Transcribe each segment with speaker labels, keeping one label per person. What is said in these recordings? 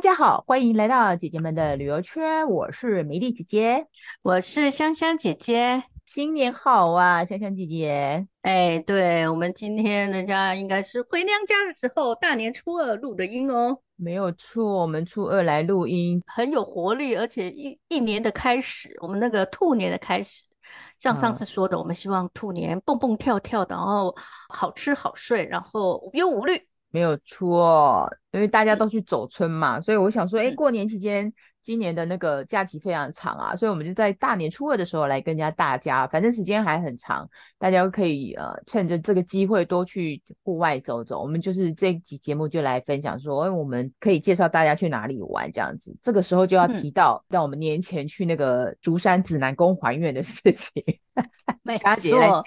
Speaker 1: 大家好，欢迎来到姐姐们的旅游圈。我是美丽姐姐，
Speaker 2: 我是香香姐姐。
Speaker 1: 新年好啊，香香姐姐。
Speaker 2: 哎，对，我们今天人家应该是回娘家的时候，大年初二录的音哦。
Speaker 1: 没有错，我们初二来录音，
Speaker 2: 很有活力，而且一一年的开始，我们那个兔年的开始，像上次说的，嗯、我们希望兔年蹦蹦跳跳的，然后好吃好睡，然后无忧无虑。
Speaker 1: 没有错，因为大家都去走村嘛，嗯、所以我想说，哎，过年期间。今年的那个假期非常长啊，所以我们就在大年初二的时候来跟家大家，反正时间还很长，大家可以呃趁着这个机会多去户外走走。我们就是这集节目就来分享说，哎，我们可以介绍大家去哪里玩这样子。这个时候就要提到让我们年前去那个竹山指南宫还愿的事情，
Speaker 2: 没错，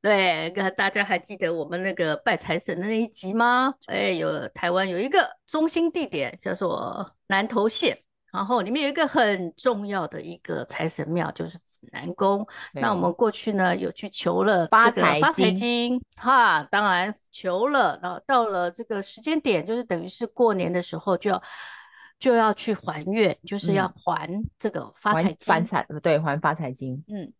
Speaker 2: 对，大家还记得我们那个拜财神的那一集吗？哎，有台湾有一个中心地点叫做南投县。然后里面有一个很重要的一个财神庙，就是指南宫。那我们过去呢有去求了发财发财金，哈，当然求了。然后到了这个时间点，就是等于是过年的时候就要就要去还愿，就是要还这个发财金，
Speaker 1: 还财对，还发财金，
Speaker 2: 嗯。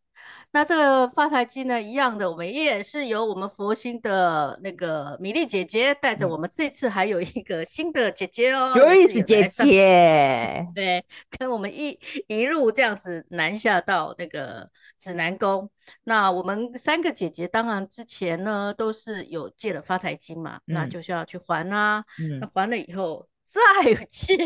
Speaker 2: 那这个发财金呢，一样的，我们也是由我们佛心的那个米粒姐姐带着我们，这次还有一个新的姐姐哦
Speaker 1: ，Joyce 姐姐，
Speaker 2: 对，跟我们一一路这样子南下到那个指南宫。那我们三个姐姐，当然之前呢都是有借了发财金嘛，嗯、那就是要去还啊，嗯、那还了以后再借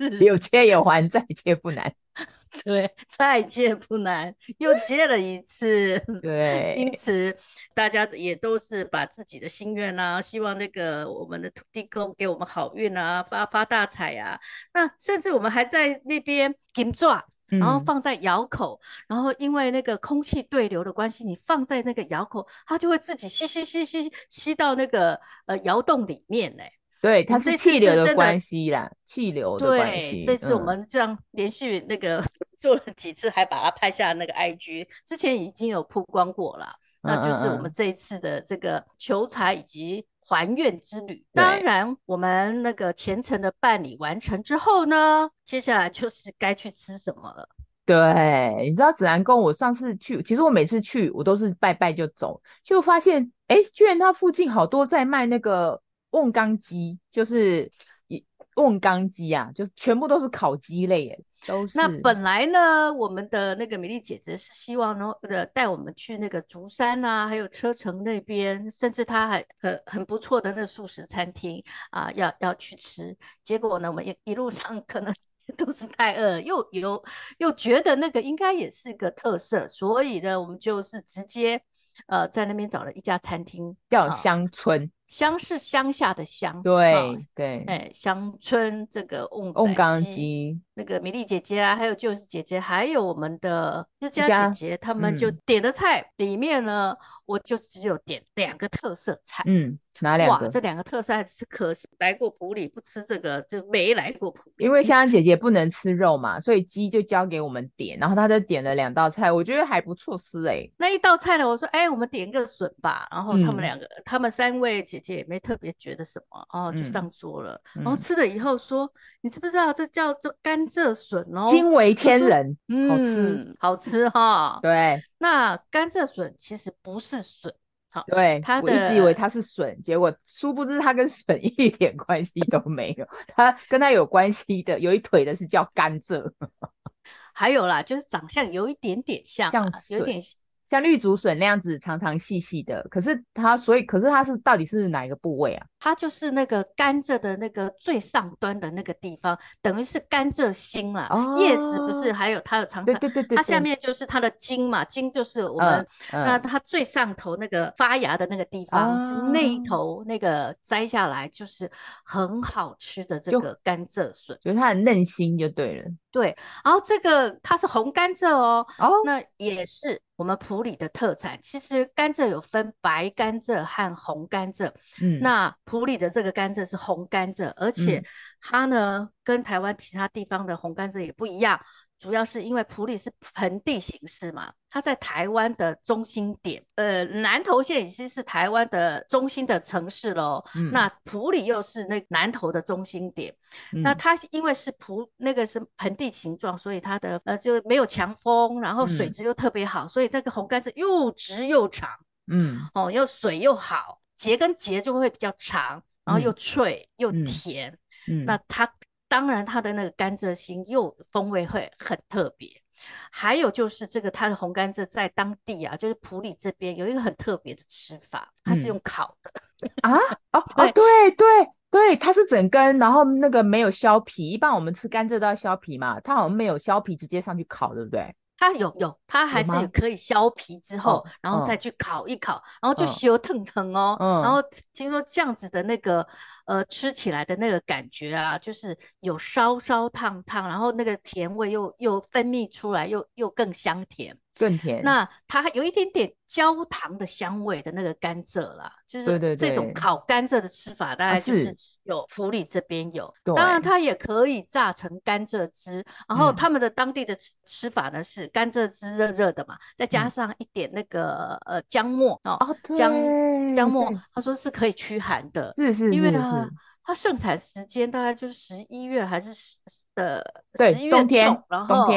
Speaker 1: 有借有还，再借不难。
Speaker 2: 对，再借不难，又借了一次。
Speaker 1: 对，
Speaker 2: 因此大家也都是把自己的心愿啊，希望那个我们的土地公给我们好运啊，发发大财啊。那甚至我们还在那边金抓，然后放在窑口，嗯、然后因为那个空气对流的关系，你放在那个窑口，它就会自己吸吸吸吸吸到那个呃窑洞里面呢。
Speaker 1: 对，它是气流的关系啦，气流的关系。
Speaker 2: 对，这次我们这样连续那个 做了几次，还把它拍下那个 IG，之前已经有曝光过了。那就是我们这一次的这个求财以及还愿之旅。当然，我们那个虔诚的办理完成之后呢，接下来就是该去吃什么了。
Speaker 1: 对，你知道指南宫，我上次去，其实我每次去，我都是拜拜就走，就发现，哎，居然它附近好多在卖那个。瓮缸鸡就是瓮缸鸡啊，就是全部都是烤鸡类耶，都是。
Speaker 2: 那本来呢，我们的那个美丽姐姐是希望呢，呃，带我们去那个竹山啊，还有车城那边，甚至他还很很不错的那个素食餐厅啊，要要去吃。结果呢，我们一一路上可能 都是太饿，又有又觉得那个应该也是个特色，所以呢，我们就是直接呃在那边找了一家餐厅，
Speaker 1: 叫乡村。
Speaker 2: 乡是乡下的乡，
Speaker 1: 对、哦、对，
Speaker 2: 哎，乡村这个
Speaker 1: 瓮缸鸡，
Speaker 2: 那个米粒姐姐啊，还有就是姐姐，还有我们的这家姐姐，他们就点的菜、嗯、里面呢，我就只有点两个特色菜，
Speaker 1: 嗯。哪两个？
Speaker 2: 哇，这两个特色菜是可惜来过普里不吃这个就没来过普里。
Speaker 1: 因为香香姐姐不能吃肉嘛，所以鸡就交给我们点，然后她就点了两道菜，我觉得还不错吃哎、欸。
Speaker 2: 那一道菜呢，我说哎，我们点个笋吧，然后他们两个，嗯、他们三位姐姐也没特别觉得什么，哦，就上桌了。嗯、然后吃了以后说，你知不知道这叫做甘蔗笋哦？惊
Speaker 1: 为天人，
Speaker 2: 嗯，好吃，好吃哈。
Speaker 1: 对，
Speaker 2: 那甘蔗笋其实不是笋。好，
Speaker 1: 对，我一直以为它是笋，结果殊不知它跟笋一点关系都没有。它跟它有关系的，有一腿的是叫甘蔗，
Speaker 2: 还有啦，就是长相有一点点像、啊，像笋有点。
Speaker 1: 像绿竹笋那样子长长细细的，可是它所以可是它是到底是哪一个部位啊？
Speaker 2: 它就是那个甘蔗的那个最上端的那个地方，等于是甘蔗心啦。哦，叶子不是还有它有长长，对对对对，它下面就是它的茎嘛，茎就是我们、嗯嗯、那它最上头那个发芽的那个地方，哦、就那一头那个摘下来就是很好吃的这个甘蔗笋，
Speaker 1: 就是它很嫩心就对了。
Speaker 2: 对，然后这个它是红甘蔗哦，哦，那也是我们普里的特产。其实甘蔗有分白甘蔗和红甘蔗，嗯，那普里的这个甘蔗是红甘蔗，而且它呢、嗯、跟台湾其他地方的红甘蔗也不一样，主要是因为埔里是盆地形式嘛，它在台湾的中心点，呃，南投县已经是台湾的中心的城市喽。嗯、那埔里又是那南投的中心点。嗯、那它因为是埔那个是盆地形状，所以它的呃就没有强风，然后水质又特别好，嗯、所以这个红干是又直又长。嗯，哦，又水又好，节跟节就会比较长，然后又脆、嗯、又甜。嗯，嗯那它。当然，它的那个甘蔗心又风味会很特别。还有就是这个它的红甘蔗在当地啊，就是普里这边有一个很特别的吃法，它是用烤的、
Speaker 1: 嗯、啊哦哦对对对，它是整根，然后那个没有削皮。一般我们吃甘蔗都要削皮嘛，它好像没有削皮，直接上去烤，对不对？
Speaker 2: 它有有，它还是可以削皮之后，然后再去烤一烤，然后就修腾腾哦。然后听说这样子的那个呃吃起来的那个感觉啊，就是有烧烧烫烫，然后那个甜味又又分泌出来，又又更香甜。
Speaker 1: 更甜，
Speaker 2: 那它还有一点点焦糖的香味的那个甘蔗啦，就是这种烤甘蔗的吃法，大概就是。有福里这边有，当然它也可以榨成甘蔗汁，然后他们的当地的吃吃法呢是甘蔗汁热热的嘛，再加上一点那个呃姜末哦，姜姜末，他说是可以驱寒的，
Speaker 1: 是是，
Speaker 2: 因为它它盛产时间大概就是十一月还是十的十一月然后。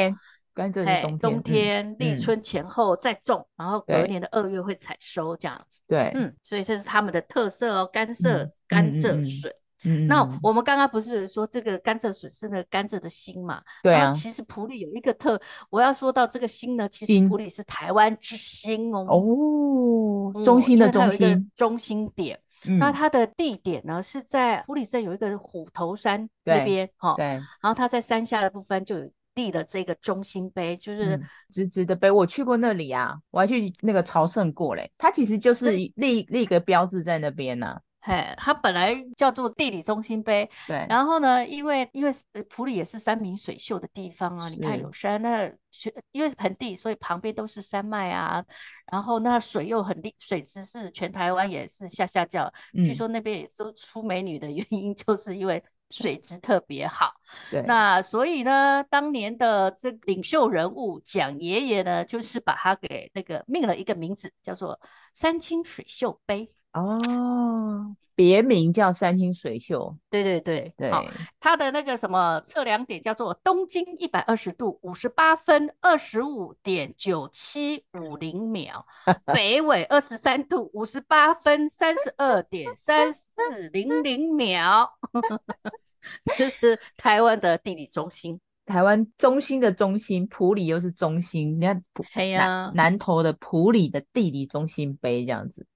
Speaker 1: 甘蔗是冬天，
Speaker 2: 冬天立春前后再种，嗯、然后隔年的二月会采收这样子。
Speaker 1: 对，
Speaker 2: 嗯，所以这是他们的特色哦，甘蔗、嗯、甘蔗水。嗯，那我们刚刚不是说这个甘蔗水是那个甘蔗的心嘛？对啊。其实普里有一个特，我要说到这个心呢，其实普里是台湾之心哦。
Speaker 1: 哦，中心的中心，个中心
Speaker 2: 点。嗯、那它的地点呢是在普里镇有一个虎头山那边哈。对。然后它在山下的部分就有。立的这个中心碑，就是、嗯、直直的碑，我去过那里啊，我还去那个朝圣过嘞。它其实就是立立一个标志在那边呢、啊。嘿，它本来叫做地理中心碑，对。然后呢，因为因为普里也是山明水秀的地方啊，你看有山，那因为是盆地，所以旁边都是山脉啊。然后那水又很利，水质是全台湾也是下下叫。嗯、据说那边也都出美女的原因，就是因为。水质特别好，对，那所以呢，当年的这领袖人物蒋爷爷呢，就是把他给那个命了一个名字，叫做山清水秀碑
Speaker 1: 哦，别名叫三清水秀，
Speaker 2: 对对对对，好，他的那个什么测量点叫做东经一百二十度五十八分二十五点九七五零秒，北纬二十三度五十八分三十二点三四零零秒。这是台湾的地理中心，
Speaker 1: 台湾中心的中心，普里又是中心。你看，
Speaker 2: 哎呀，
Speaker 1: 南南投的普里的地理中心碑这样子，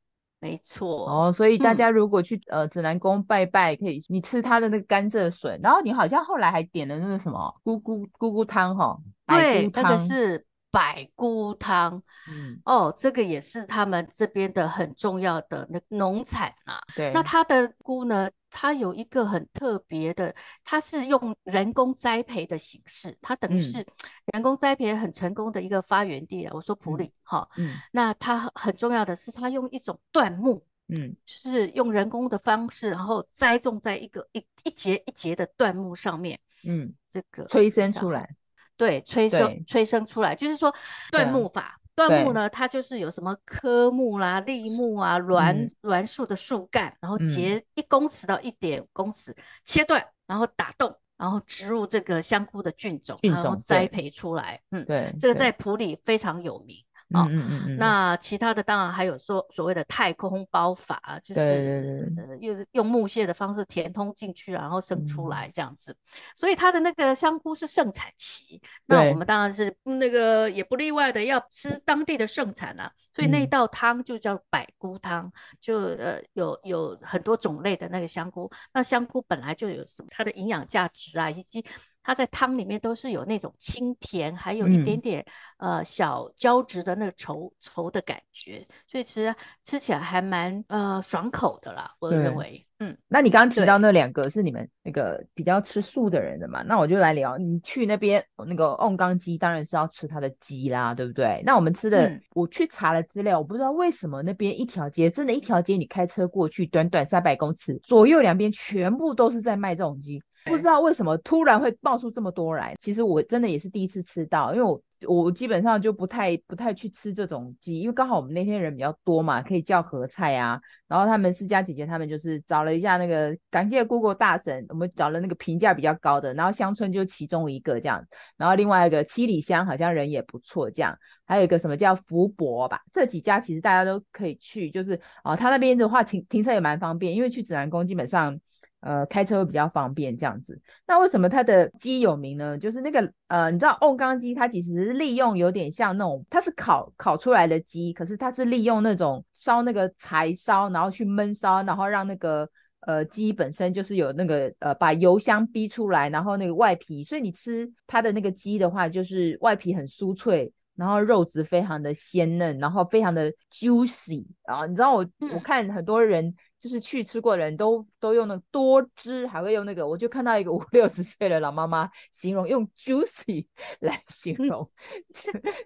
Speaker 2: 没错。
Speaker 1: 哦，所以大家如果去、嗯、呃指南宫拜拜，可以你吃他的那个甘蔗水，然后你好像后来还点了那个什么菇菇菇菇汤哈，
Speaker 2: 对，那个是百菇汤。嗯，哦，这个也是他们这边的很重要的那农产啊。对，那它的菇呢？它有一个很特别的，它是用人工栽培的形式，它等于是人工栽培很成功的一个发源地了。我说普里哈，嗯，那它很重要的是，它用一种椴木，嗯，就是用人工的方式，然后栽种在一个一一节一节的椴木上面，嗯，这个
Speaker 1: 催生出来，
Speaker 2: 对，催生催生出来，就是说椴木法。椴木呢，它就是有什么科木啦、栎木啊、栾栾树的树干，然后截一公尺到一点五公尺，切断，然后打洞，然后植入这个香菇的菌种，然后栽培出来。嗯，对，这个在普里非常有名。哦，嗯嗯嗯，那其他的当然还有说所谓的太空包法，就是用用木屑的方式填通进去，然后生出来这样子。所以它的那个香菇是盛产期，那我们当然是那个也不例外的要吃当地的盛产啊。所以那道汤就叫百菇汤，就呃有有很多种类的那个香菇。那香菇本来就有什么它的营养价值啊，以及。它在汤里面都是有那种清甜，还有一点点、嗯、呃小胶质的那个稠稠的感觉，所以其实吃起来还蛮呃爽口的啦，我认为。嗯，
Speaker 1: 那你刚刚提到那两个是你们那个比较吃素的人的嘛？那我就来聊，你去那边那个瓮缸鸡当然是要吃它的鸡啦，对不对？那我们吃的，嗯、我去查了资料，我不知道为什么那边一条街真的，一条街你开车过去，短短三百公尺，左右两边全部都是在卖这种鸡。不知道为什么突然会冒出这么多来。其实我真的也是第一次吃到，因为我我基本上就不太不太去吃这种鸡，因为刚好我们那天人比较多嘛，可以叫合菜啊。然后他们思佳姐姐他们就是找了一下那个，感谢 Google 大神，我们找了那个评价比较高的，然后乡村就其中一个这样，然后另外一个七里香好像人也不错这样，还有一个什么叫福伯吧，这几家其实大家都可以去，就是啊、呃，他那边的话停停车也蛮方便，因为去指南宫基本上。呃，开车会比较方便这样子。那为什么它的鸡有名呢？就是那个呃，你知道瓮缸鸡，它其实是利用有点像那种，它是烤烤出来的鸡，可是它是利用那种烧那个柴烧，然后去焖烧，然后让那个呃鸡本身就是有那个呃把油香逼出来，然后那个外皮，所以你吃它的那个鸡的话，就是外皮很酥脆。然后肉质非常的鲜嫩，然后非常的 juicy 啊！你知道我、嗯、我看很多人就是去吃过的人都都用那个多汁，还会用那个，我就看到一个五六十岁的老妈妈形容用 juicy 来形容，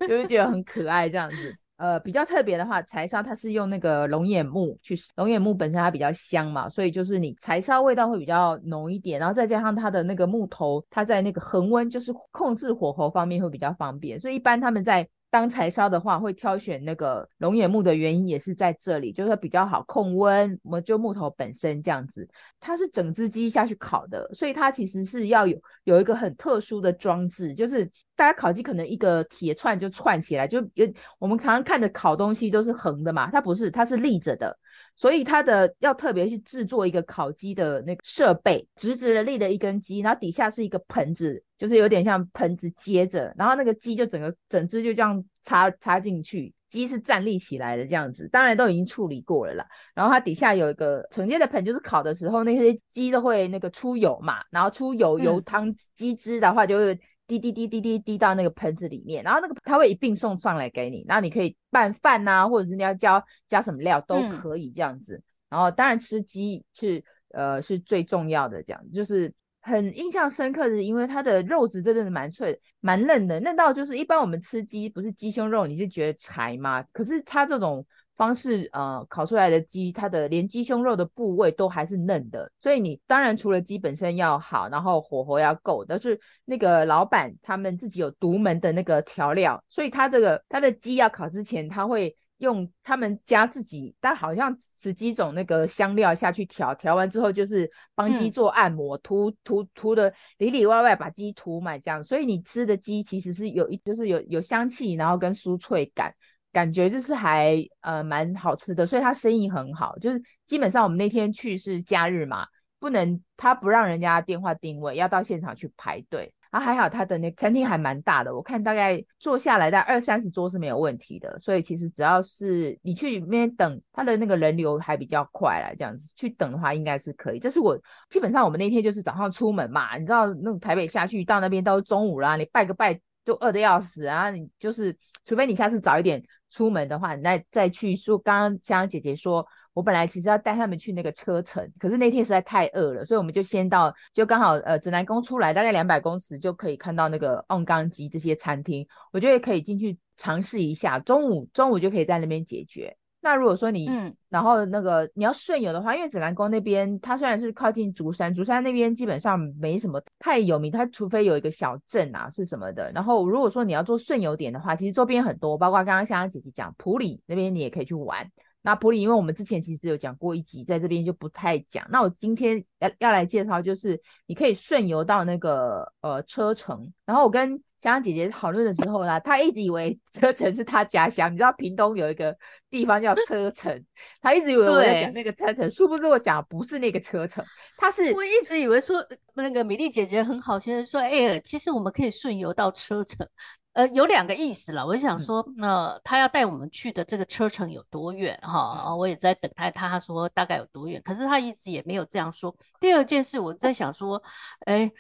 Speaker 1: 就就觉得很可爱这样子。呃，比较特别的话，柴烧它是用那个龙眼木去，龙眼木本身它比较香嘛，所以就是你柴烧味道会比较浓一点，然后再加上它的那个木头，它在那个恒温，就是控制火候方面会比较方便，所以一般他们在。当柴烧的话，会挑选那个龙眼木的原因也是在这里，就是它比较好控温。我们就木头本身这样子，它是整只鸡下去烤的，所以它其实是要有有一个很特殊的装置，就是大家烤鸡可能一个铁串就串起来，就有我们常常看的烤东西都是横的嘛，它不是，它是立着的。所以它的要特别去制作一个烤鸡的那个设备，直直的立了一根鸡，然后底下是一个盆子，就是有点像盆子接着，然后那个鸡就整个整只就这样插插进去，鸡是站立起来的这样子，当然都已经处理过了啦。然后它底下有一个承接的盆，就是烤的时候那些鸡都会那个出油嘛，然后出油油汤鸡汁的话就会。滴滴滴滴滴滴到那个盆子里面，然后那个它会一并送上来给你，然后你可以拌饭呐，或者是你要加加什么料都可以这样子。嗯、然后当然吃鸡是呃是最重要的，这样就是很印象深刻的是，因为它的肉质真的是蛮脆、蛮嫩的，嫩到就是一般我们吃鸡不是鸡胸肉你就觉得柴吗？可是它这种。方式呃烤出来的鸡，它的连鸡胸肉的部位都还是嫩的，所以你当然除了鸡本身要好，然后火候要够，但是那个老板他们自己有独门的那个调料，所以他这个他的鸡要烤之前，他会用他们家自己，但好像十几种那个香料下去调，调完之后就是帮鸡做按摩，涂涂涂的里里外外把鸡涂满这样，所以你吃的鸡其实是有一就是有有香气，然后跟酥脆感。感觉就是还呃蛮好吃的，所以他生意很好。就是基本上我们那天去是假日嘛，不能他不让人家电话定位，要到现场去排队。啊，还好他的那餐厅还蛮大的，我看大概坐下来在二三十桌是没有问题的。所以其实只要是你去里面等，他的那个人流还比较快啦，这样子去等的话应该是可以。这是我基本上我们那天就是早上出门嘛，你知道那种台北下去到那边都中午啦，你拜个拜就饿得要死啊，你就是除非你下次早一点。出门的话，那再去说。刚刚香香姐姐说，我本来其实要带他们去那个车城，可是那天实在太饿了，所以我们就先到，就刚好呃指南宫出来大概两百公尺就可以看到那个瓮缸鸡这些餐厅，我觉得可以进去尝试一下。中午中午就可以在那边解决。那如果说你，嗯，然后那个你要顺游的话，因为指南宫那边它虽然是靠近竹山，竹山那边基本上没什么太有名，它除非有一个小镇啊是什么的。然后如果说你要做顺游点的话，其实周边很多，包括刚刚香香姐姐讲普里那边你也可以去玩。那普里因为我们之前其实有讲过一集，在这边就不太讲。那我今天要要来介绍就是你可以顺游到那个呃车城，然后我跟。香香姐姐讨论的时候呢，她一直以为 车城是她家乡。你知道屏东有一个地方叫车城，她一直以为我在讲那个车城，殊不知我讲的不是那个车城，她是。
Speaker 2: 我一直以为说那个米粒姐姐很好心的说，哎、欸，其实我们可以顺游到车城。呃，有两个意思了。我就想说，那、呃、他要带我们去的这个车程有多远哈、哦？我也在等他，他说大概有多远，可是他一直也没有这样说。第二件事，我在想说，哎，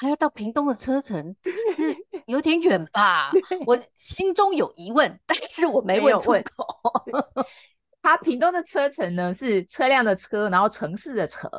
Speaker 2: 还要到屏东的车程，是 有点远吧？我心中有疑问，但是我没问出口。
Speaker 1: 它屏东的车程呢，是车辆的车，然后城市的城，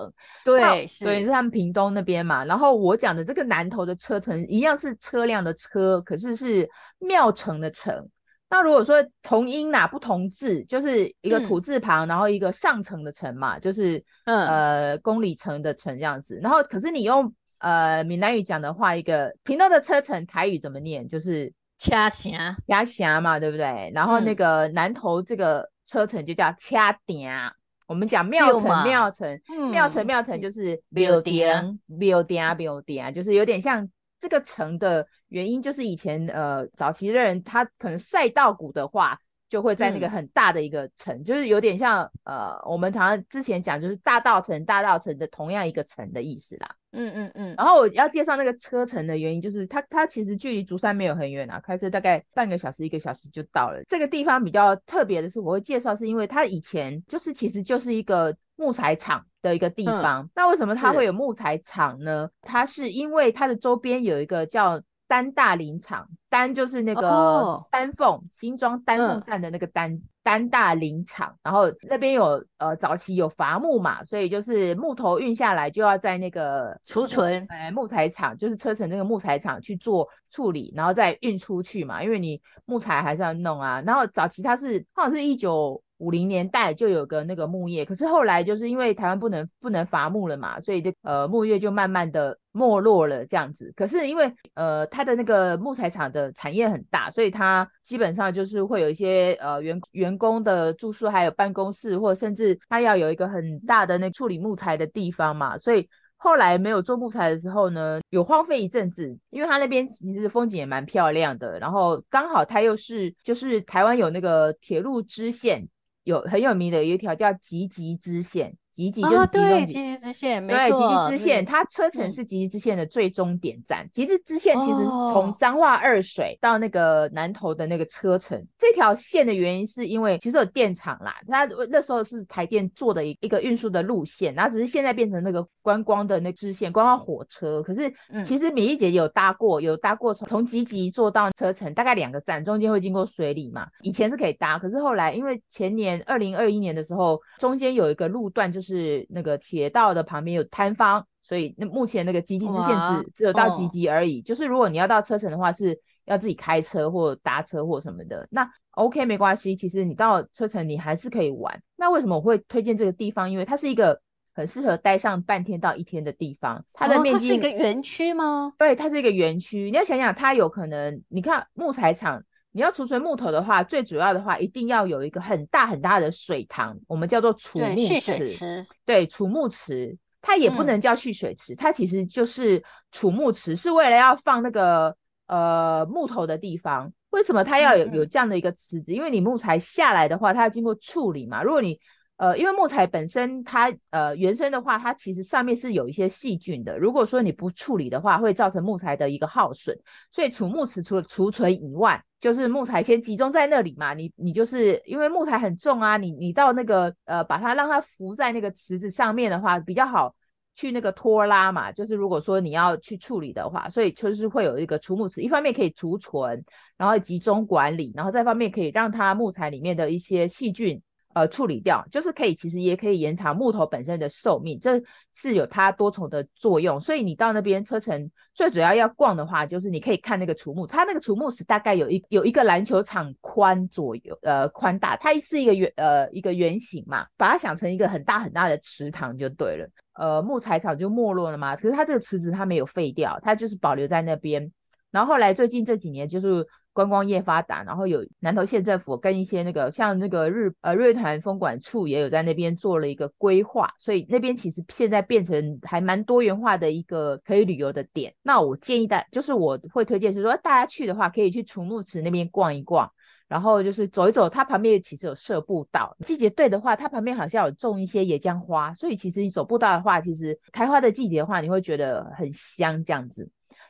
Speaker 2: 对，是
Speaker 1: 对，是他们屏东那边嘛。然后我讲的这个南投的车程一样是车辆的车，可是是庙城的城。那如果说同音哪不同字，就是一个土字旁，嗯、然后一个上城的城嘛，就是、嗯、呃公里城的城这样子。然后可是你用呃闽南语讲的话，一个屏东的车程台语怎么念？就是
Speaker 2: 掐城，
Speaker 1: 掐城嘛，对不对？然后那个南投这个车城就叫掐顶。嗯、我们讲庙城，庙城，庙城，庙城就是 building，building，building，，就是有点像这个城的原因，就是以前呃早期的人他可能赛道谷的话。就会在那个很大的一个城，嗯、就是有点像呃，我们常常之前讲就是大道城、大道城的同样一个城的意思啦。
Speaker 2: 嗯嗯嗯。
Speaker 1: 然后我要介绍那个车城的原因，就是它它其实距离竹山没有很远啊，开车大概半个小时、一个小时就到了。这个地方比较特别的是，我会介绍是因为它以前就是其实就是一个木材厂的一个地方。嗯、那为什么它会有木材厂呢？是它是因为它的周边有一个叫。丹大林场，丹就是那个丹凤、oh. 新庄丹凤站的那个丹，嗯、丹大林场。然后那边有呃早期有伐木嘛，所以就是木头运下来就要在那个
Speaker 2: 储存，
Speaker 1: 哎木材厂就是车城那个木材厂去做处理，然后再运出去嘛，因为你木材还是要弄啊。然后早期它是好像是一九五零年代就有个那个木业，可是后来就是因为台湾不能不能伐木了嘛，所以就呃木业就慢慢的。没落了这样子，可是因为呃，它的那个木材厂的产业很大，所以它基本上就是会有一些呃员员工的住宿，还有办公室，或甚至它要有一个很大的那处理木材的地方嘛。所以后来没有做木材的时候呢，有荒废一阵子，因为它那边其实风景也蛮漂亮的，然后刚好它又是就是台湾有那个铁路支线，有很有名的有一条叫吉吉支线。集集就是
Speaker 2: 吉吉、支线，没错，
Speaker 1: 对，吉吉支线，它车程是吉吉支线的最终点站。嗯、集集支线其实从彰化二水到那个南投的那个车程，哦、这条线的原因是因为其实有电厂啦，它那时候是台电做的一一个运输的路线，然后只是现在变成那个观光的那支线，观光火车。可是其实米粒姐有搭过，有搭过从从吉吉坐到车程，大概两个站，中间会经过水里嘛。以前是可以搭，可是后来因为前年二零二一年的时候，中间有一个路段就是。是那个铁道的旁边有摊方，所以那目前那个集集支线只只有到集集而已。哦、就是如果你要到车城的话，是要自己开车或搭车或什么的。那 OK 没关系，其实你到车城你还是可以玩。那为什么我会推荐这个地方？因为它是一个很适合待上半天到一天的地方。它的面积、哦、是
Speaker 2: 一个园区吗？
Speaker 1: 对，它是一个园区。你要想想，它有可能，你看木材厂。你要储存木头的话，最主要的话一定要有一个很大很大的水塘，我们叫做储木池。
Speaker 2: 蓄水池。
Speaker 1: 对，储木池，它也不能叫蓄水池，嗯、它其实就是储木池，是为了要放那个呃木头的地方。为什么它要有有这样的一个池子？嗯嗯，因为你木材下来的话，它要经过处理嘛。如果你呃，因为木材本身它呃原生的话，它其实上面是有一些细菌的。如果说你不处理的话，会造成木材的一个耗损。所以储木池除了储存以外，就是木材先集中在那里嘛。你你就是因为木材很重啊，你你到那个呃把它让它浮在那个池子上面的话，比较好去那个拖拉嘛。就是如果说你要去处理的话，所以就是会有一个储木池，一方面可以储存，然后集中管理，然后再方面可以让它木材里面的一些细菌。呃，处理掉就是可以，其实也可以延长木头本身的寿命，这是有它多重的作用。所以你到那边车程最主要要逛的话，就是你可以看那个储木，它那个储木是大概有一有一个篮球场宽左右，呃，宽大，它是一个圆呃一个圆形嘛，把它想成一个很大很大的池塘就对了。呃，木材厂就没落了嘛，可是它这个池子它没有废掉，它就是保留在那边。然后后来最近这几年就是。观光业发达，然后有南投县政府跟一些那个像那个日呃日月潭风管处也有在那边做了一个规划，所以那边其实现在变成还蛮多元化的一个可以旅游的点。那我建议大就是我会推荐是说大家去的话，可以去储木池那边逛一逛，然后就是走一走，它旁边其实有设步道，季节对的话，它旁边好像有种一些野姜花，所以其实你走步道的话，其实开花的季节的话，你会觉得很香这样子。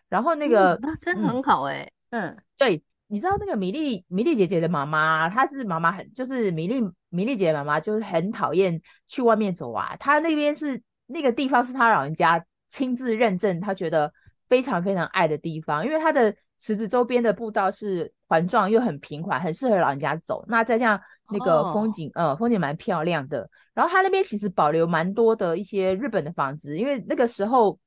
Speaker 1: 然后那个、
Speaker 2: 嗯、那真很好哎、嗯
Speaker 1: 对。你知道那个米粒米粒姐姐的妈妈，她是妈妈很就是米粒米粒姐姐妈妈，就是很讨厌去外面走啊。她那边是那个地方是她老人家亲自认证，她觉得非常非常爱的地方，因为它的池子周边的步道是环状又很平缓，很适合老人家走。那再像那个风景，哦、呃，风景蛮漂亮的。然后它那边其实保留蛮多的一些日本的房子，因为那个时候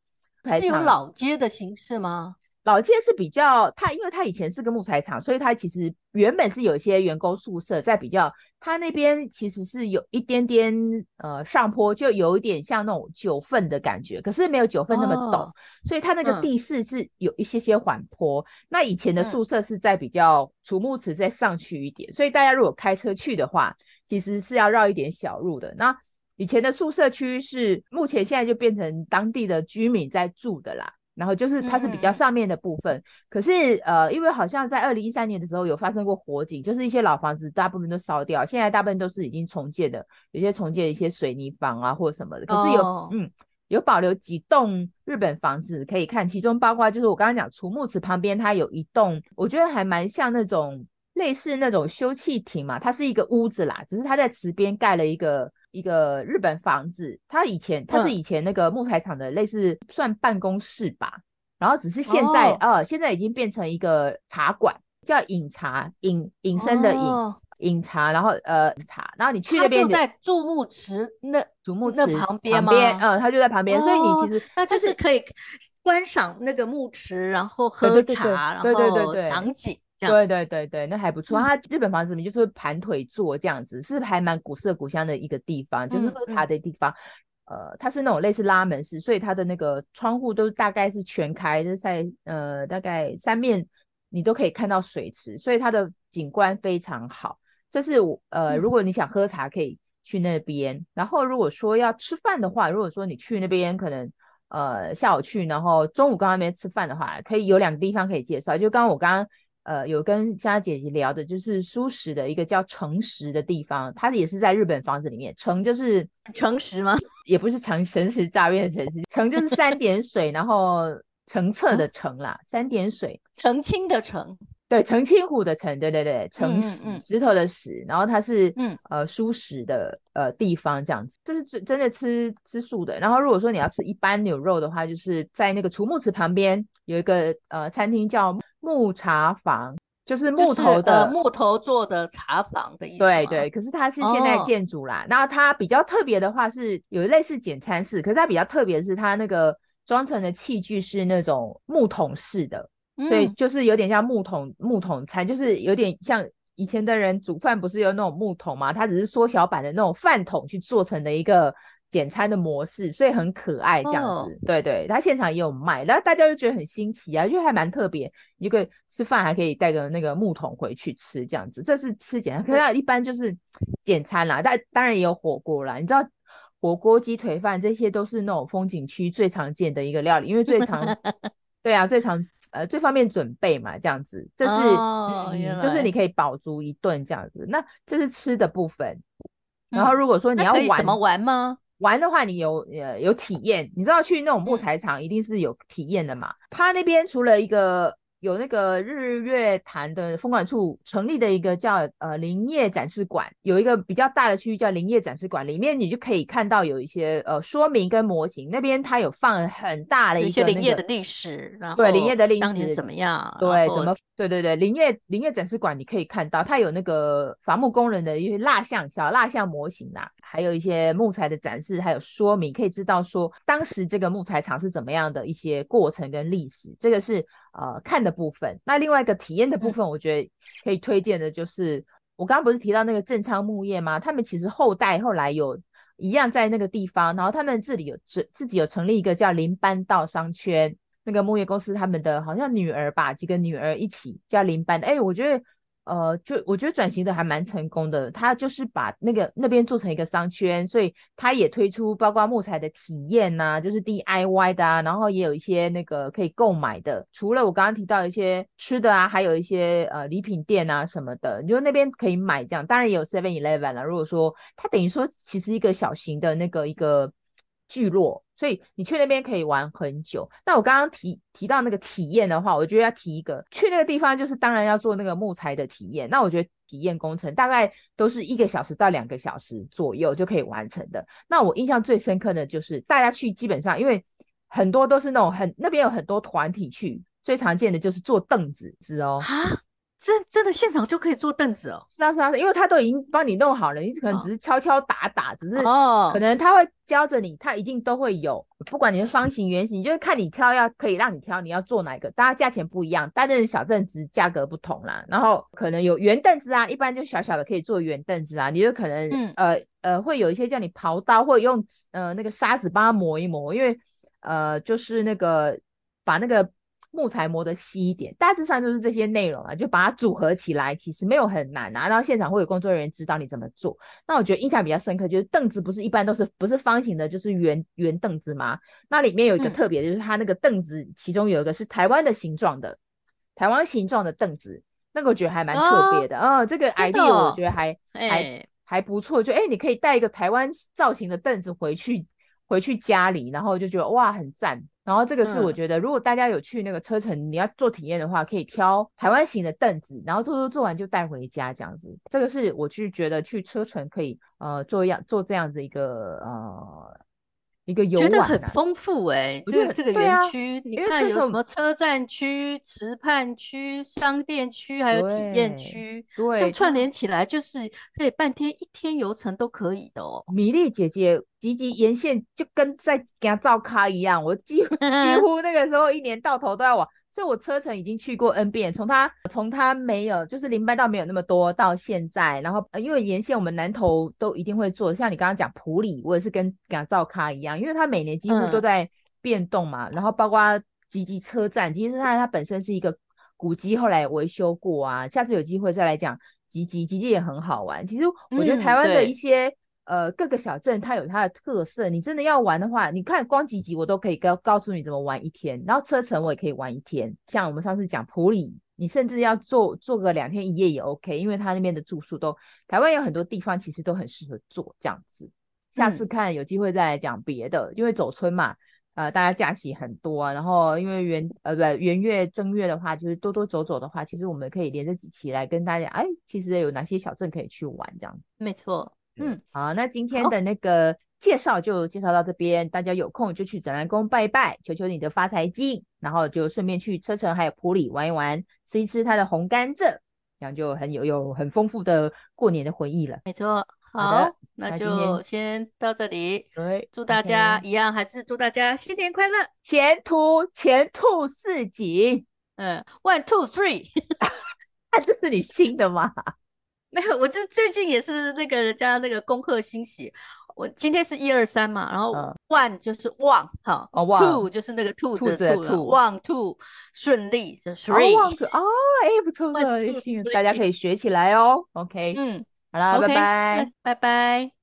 Speaker 2: 是有老街的形式吗？
Speaker 1: 老街是比较，它因为它以前是个木材厂，所以它其实原本是有一些员工宿舍在比较，它那边其实是有一点点呃上坡，就有一点像那种九份的感觉，可是没有九份那么陡，哦、所以它那个地势是有一些些缓坡。嗯、那以前的宿舍是在比较楚木池再上去一点，嗯、所以大家如果开车去的话，其实是要绕一点小路的。那以前的宿舍区是目前现在就变成当地的居民在住的啦。然后就是它是比较上面的部分，嗯、可是呃，因为好像在二零一三年的时候有发生过火警，就是一些老房子大部分都烧掉，现在大部分都是已经重建的，有些重建一些水泥房啊或什么的，可是有、哦、嗯有保留几栋日本房子可以看，其中包括就是我刚刚讲楚木池旁边它有一栋，我觉得还蛮像那种类似那种休憩亭嘛，它是一个屋子啦，只是它在池边盖了一个。一个日本房子，它以前它是以前那个木材厂的类似算办公室吧，嗯、然后只是现在、哦、呃现在已经变成一个茶馆，叫饮茶饮饮生的饮饮、哦、茶，然后呃茶，然后你去那边就
Speaker 2: 在竹木池那竹木池那旁
Speaker 1: 边吗？嗯，它就在旁边，哦、所以你其实
Speaker 2: 那就是可以观赏那个木池，然后喝茶，
Speaker 1: 对对对对，
Speaker 2: 然后赏景。
Speaker 1: 对对对对，那还不错。它日本房子里面就是盘腿坐这样子，嗯、是还蛮古色古香的一个地方，就是喝茶的地方。嗯嗯、呃，它是那种类似拉门式，所以它的那个窗户都大概是全开，就是在呃大概三面你都可以看到水池，所以它的景观非常好。这是我呃，如果你想喝茶可以去那边。嗯、然后如果说要吃饭的话，如果说你去那边可能呃下午去，然后中午刚那边吃饭的话，可以有两个地方可以介绍。就刚刚我刚刚。呃，有跟佳姐姐聊的，就是蔬食的一个叫诚食的地方，它也是在日本房子里面。诚就是
Speaker 2: 诚实吗？
Speaker 1: 也不是诚诚实诈骗的诚实，诚就是三点水，然后澄 澈的澄啦，嗯、三点水，
Speaker 2: 澄清的澄，
Speaker 1: 对，澄清湖的澄，对对对，诚实、嗯嗯、石头的石，然后它是
Speaker 2: 嗯
Speaker 1: 呃蔬食的呃地方这样子，这是真真的吃吃素的。然后如果说你要吃一般牛肉的话，就是在那个楚木池旁边有一个呃餐厅叫。木茶房就是木头的、
Speaker 2: 呃、木头做的茶房的意思。
Speaker 1: 对对，可是它是现代建筑啦。那、哦、它比较特别的话是有类似简餐室，可是它比较特别的是它那个装成的器具是那种木桶式的，嗯、所以就是有点像木桶木桶餐，就是有点像以前的人煮饭不是有那种木桶吗？它只是缩小版的那种饭桶去做成的一个。简餐的模式，所以很可爱这样子，哦、对对，他现场也有卖，然后大家就觉得很新奇啊，因为还蛮特别，一个吃饭还可以带个那个木桶回去吃这样子，这是吃简餐，可是一般就是简餐啦，但当然也有火锅啦，你知道火锅、鸡腿饭这些都是那种风景区最常见的一个料理，因为最常，对啊，最常呃最方便准备嘛，这样子，这是、就是你可以饱足一顿这样子，那这是吃的部分，然后如果说你要玩、
Speaker 2: 嗯、什么玩吗？
Speaker 1: 玩的话，你有呃有体验，你知道去那种木材厂一定是有体验的嘛？他那边除了一个。有那个日月潭的风管处成立的一个叫呃林业展示馆，有一个比较大的区域叫林业展示馆，里面你就可以看到有一些呃说明跟模型。那边它有放很大的一个、那个、
Speaker 2: 林业的历史，然后
Speaker 1: 对林业的历史
Speaker 2: 当年怎么样？
Speaker 1: 对，怎么对对对林业林业展示馆你可以看到它有那个伐木工人的一些蜡像小蜡像模型呐、啊，还有一些木材的展示，还有说明，可以知道说当时这个木材厂是怎么样的一些过程跟历史。这个是。呃，看的部分，那另外一个体验的部分，我觉得可以推荐的就是，嗯、我刚刚不是提到那个正昌木业吗？他们其实后代后来有一样在那个地方，然后他们自己有自自己有成立一个叫林班道商圈，那个木业公司，他们的好像女儿吧，几个女儿一起叫林班的，哎，我觉得。呃，就我觉得转型的还蛮成功的，他就是把那个那边做成一个商圈，所以他也推出包括木材的体验呐、就是 DIY 的啊，然后也有一些那个可以购买的，除了我刚刚提到一些吃的啊，还有一些呃礼品店啊什么的，你就那边可以买这样，当然也有 Seven Eleven 了。如果说它等于说其实一个小型的那个一个聚落。所以你去那边可以玩很久。那我刚刚提提到那个体验的话，我觉得要提一个，去那个地方就是当然要做那个木材的体验。那我觉得体验工程大概都是一个小时到两个小时左右就可以完成的。那我印象最深刻的就是大家去基本上，因为很多都是那种很那边有很多团体去，最常见的就是坐凳子子哦。
Speaker 2: 真真的现场就可以坐凳子哦？
Speaker 1: 是啊是啊，因为他都已经帮你弄好了，你可能只是敲敲打打，哦、只是哦，可能他会教着你，他一定都会有，不管你是方形、圆形，就是看你挑要可以让你挑，你要坐哪一个，大家价钱不一样，大凳子、小凳子价格不同啦。然后可能有圆凳子啊，一般就小小的可以坐圆凳子啊，你就可能、嗯、呃呃会有一些叫你刨刀或者用呃那个砂纸帮他磨一磨，因为呃就是那个把那个。木材磨得细一点，大致上就是这些内容啊，就把它组合起来，其实没有很难啊。然后现场会有工作人员指导你怎么做。那我觉得印象比较深刻，就是凳子不是一般都是不是方形的，就是圆圆凳子吗？那里面有一个特别的，就是它那个凳子其中有一个是台湾的形状的，台湾形状的凳子，那个我觉得还蛮特别的。哦，哦，这个 idea 我觉得还、欸、还还不错。就哎、欸，你可以带一个台湾造型的凳子回去回去家里，然后就觉得哇，很赞。然后这个是我觉得，如果大家有去那个车程，你要做体验的话，可以挑台湾型的凳子，然后做做做完就带回家这样子。这个是我去觉得去车程可以呃做样做这样子一个呃。一个游玩、啊、觉得很
Speaker 2: 丰富哎、欸，这个这个园区，啊、你看有什么车站区、池畔区、商店区，还有体验区，对，就串联起来，就是可以半天一天游程都可以的哦。
Speaker 1: 米粒姐姐积极沿线就跟在给他照咖一样，我几乎 几乎那个时候一年到头都要往。所以我车程已经去过 N 遍，从他从他没有就是林班道没有那么多到现在，然后、呃、因为沿线我们南投都一定会做，像你刚刚讲普里，我也是跟赶造咖一样，因为它每年几乎都在变动嘛，嗯、然后包括吉吉车站，吉吉车站它本身是一个古迹，后来维修过啊，下次有机会再来讲吉吉，吉吉也很好玩。其实我觉得台湾的一些。嗯呃，各个小镇它有它的特色，你真的要玩的话，你看光几集我都可以告告诉你怎么玩一天，然后车程我也可以玩一天。像我们上次讲普里，你甚至要做做个两天一夜也 OK，因为它那边的住宿都台湾有很多地方其实都很适合做这样子。下次看有机会再来讲别的，嗯、因为走村嘛，呃，大家假期很多，啊，然后因为元呃不元月正月的话，就是多多走走的话，其实我们可以连着几期来跟大家，哎，其实有哪些小镇可以去玩这样。
Speaker 2: 没错。嗯，
Speaker 1: 好，那今天的那个介绍就介绍到这边，大家有空就去展览宫拜拜，求求你的发财金，然后就顺便去车城还有普里玩一玩，吃一吃它的红甘蔗，这样就很有有很丰富的过年的回忆了。
Speaker 2: 没错，好，好那就先到这里。对，祝大家一样，还是祝大家新年快乐，
Speaker 1: 前途前途似锦。
Speaker 2: 嗯，one two three，
Speaker 1: 啊，这是你新的吗？
Speaker 2: 没有，我这最近也是那个人家那个恭贺新喜。我今天是一二三嘛，然后 one 就是旺哈哦，two 就是那个兔子的兔，one two 顺利就 three
Speaker 1: 哦，哎不错，不错，大家可以学起来哦。OK，
Speaker 2: 嗯，
Speaker 1: 好啦，拜拜，
Speaker 2: 拜拜。